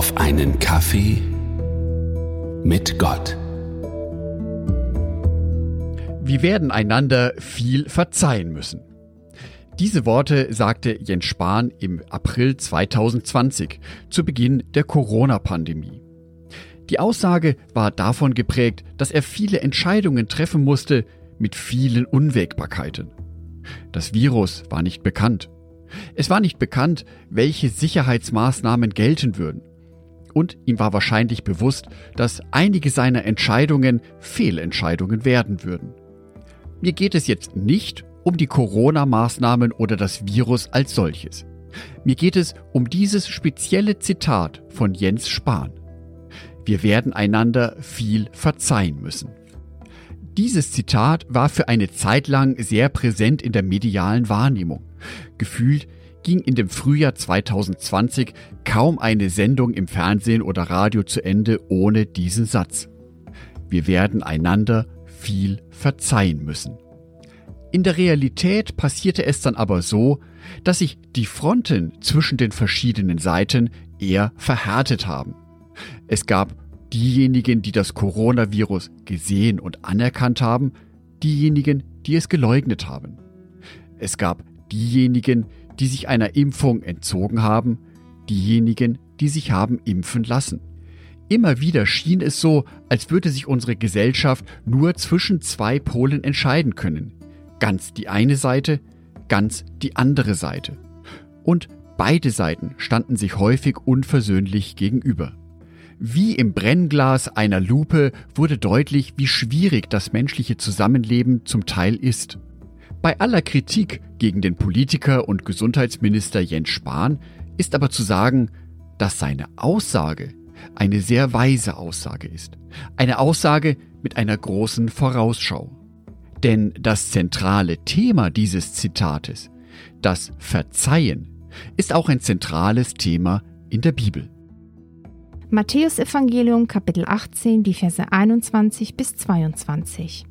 auf einen Kaffee mit Gott. Wir werden einander viel verzeihen müssen. Diese Worte sagte Jens Spahn im April 2020 zu Beginn der Corona-Pandemie. Die Aussage war davon geprägt, dass er viele Entscheidungen treffen musste mit vielen Unwägbarkeiten. Das Virus war nicht bekannt. Es war nicht bekannt, welche Sicherheitsmaßnahmen gelten würden. Und ihm war wahrscheinlich bewusst, dass einige seiner Entscheidungen Fehlentscheidungen werden würden. Mir geht es jetzt nicht um die Corona-Maßnahmen oder das Virus als solches. Mir geht es um dieses spezielle Zitat von Jens Spahn. Wir werden einander viel verzeihen müssen. Dieses Zitat war für eine Zeit lang sehr präsent in der medialen Wahrnehmung. Gefühlt ging in dem Frühjahr 2020 kaum eine Sendung im Fernsehen oder Radio zu Ende ohne diesen Satz. Wir werden einander viel verzeihen müssen. In der Realität passierte es dann aber so, dass sich die Fronten zwischen den verschiedenen Seiten eher verhärtet haben. Es gab diejenigen, die das Coronavirus gesehen und anerkannt haben, diejenigen, die es geleugnet haben. Es gab diejenigen, die sich einer Impfung entzogen haben, diejenigen, die sich haben impfen lassen. Immer wieder schien es so, als würde sich unsere Gesellschaft nur zwischen zwei Polen entscheiden können, Ganz die eine Seite, ganz die andere Seite. Und beide Seiten standen sich häufig unversöhnlich gegenüber. Wie im Brennglas einer Lupe wurde deutlich, wie schwierig das menschliche Zusammenleben zum Teil ist. Bei aller Kritik gegen den Politiker und Gesundheitsminister Jens Spahn ist aber zu sagen, dass seine Aussage eine sehr weise Aussage ist. Eine Aussage mit einer großen Vorausschau. Denn das zentrale Thema dieses Zitates, das Verzeihen, ist auch ein zentrales Thema in der Bibel. Matthäus Evangelium Kapitel 18, die Verse 21 bis 22.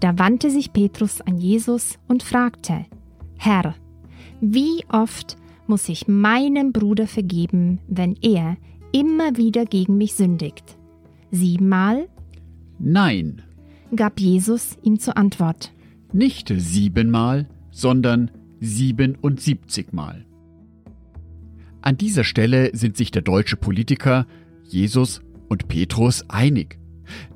Da wandte sich Petrus an Jesus und fragte, Herr, wie oft muss ich meinem Bruder vergeben, wenn er immer wieder gegen mich sündigt? Siebenmal? Nein, gab Jesus ihm zur Antwort. Nicht siebenmal, sondern siebenundsiebzigmal. An dieser Stelle sind sich der deutsche Politiker, Jesus und Petrus einig.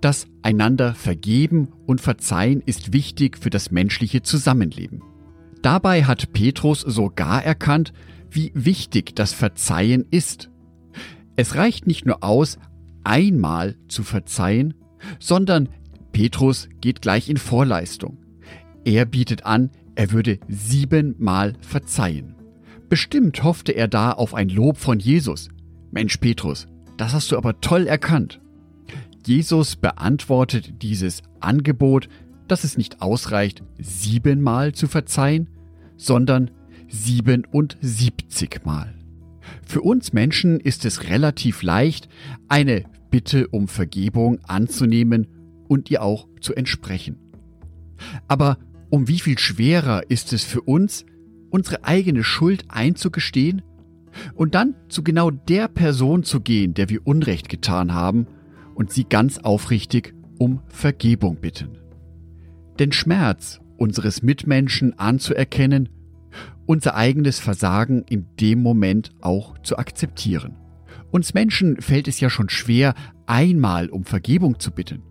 Das einander vergeben und verzeihen ist wichtig für das menschliche Zusammenleben. Dabei hat Petrus sogar erkannt, wie wichtig das Verzeihen ist. Es reicht nicht nur aus, einmal zu verzeihen, sondern Petrus geht gleich in Vorleistung. Er bietet an, er würde siebenmal verzeihen. Bestimmt hoffte er da auf ein Lob von Jesus. Mensch, Petrus, das hast du aber toll erkannt. Jesus beantwortet dieses Angebot, dass es nicht ausreicht, siebenmal zu verzeihen, sondern siebenundsiebzigmal. Für uns Menschen ist es relativ leicht, eine Bitte um Vergebung anzunehmen und ihr auch zu entsprechen. Aber um wie viel schwerer ist es für uns, unsere eigene Schuld einzugestehen und dann zu genau der Person zu gehen, der wir Unrecht getan haben und sie ganz aufrichtig um Vergebung bitten. Den Schmerz unseres Mitmenschen anzuerkennen, unser eigenes Versagen in dem Moment auch zu akzeptieren. Uns Menschen fällt es ja schon schwer, einmal um Vergebung zu bitten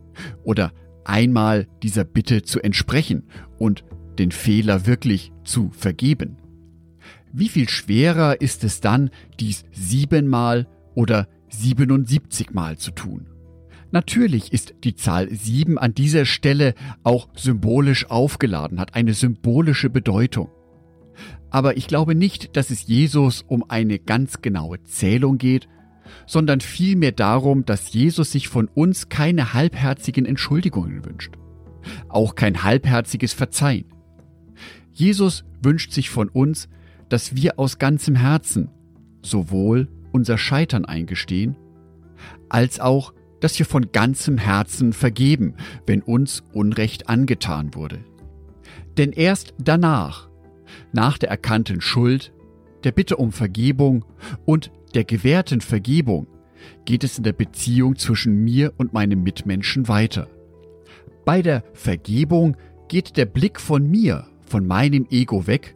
oder einmal dieser Bitte zu entsprechen und den Fehler wirklich zu vergeben. Wie viel schwerer ist es dann, dies siebenmal oder siebenundsiebzigmal zu tun? Natürlich ist die Zahl sieben an dieser Stelle auch symbolisch aufgeladen, hat eine symbolische Bedeutung. Aber ich glaube nicht, dass es Jesus um eine ganz genaue Zählung geht, sondern vielmehr darum, dass Jesus sich von uns keine halbherzigen Entschuldigungen wünscht. Auch kein halbherziges Verzeihen. Jesus wünscht sich von uns, dass wir aus ganzem Herzen sowohl unser Scheitern eingestehen, als auch, dass wir von ganzem Herzen vergeben, wenn uns Unrecht angetan wurde. Denn erst danach, nach der erkannten Schuld, der Bitte um Vergebung und der gewährten Vergebung geht es in der Beziehung zwischen mir und meinem Mitmenschen weiter. Bei der Vergebung geht der Blick von mir, von meinem Ego weg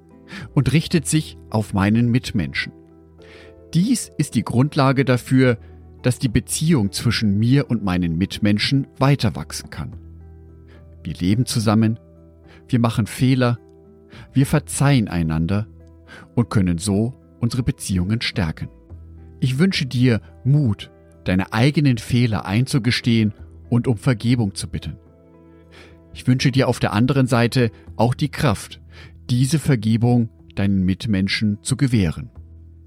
und richtet sich auf meinen Mitmenschen. Dies ist die Grundlage dafür, dass die Beziehung zwischen mir und meinen Mitmenschen weiter wachsen kann. Wir leben zusammen, wir machen Fehler, wir verzeihen einander und können so unsere Beziehungen stärken. Ich wünsche dir Mut, deine eigenen Fehler einzugestehen und um Vergebung zu bitten. Ich wünsche dir auf der anderen Seite auch die Kraft, diese Vergebung deinen Mitmenschen zu gewähren.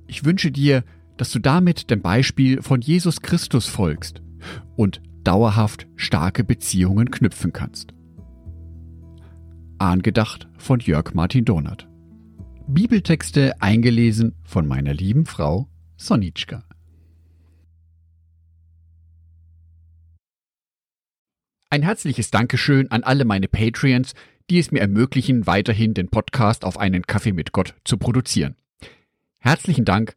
Ich wünsche dir, dass du damit dem Beispiel von Jesus Christus folgst und dauerhaft starke Beziehungen knüpfen kannst. Angedacht von Jörg Martin Donat. Bibeltexte eingelesen von meiner lieben Frau Sonitschka. Ein herzliches Dankeschön an alle meine Patreons, die es mir ermöglichen, weiterhin den Podcast auf einen Kaffee mit Gott zu produzieren. Herzlichen Dank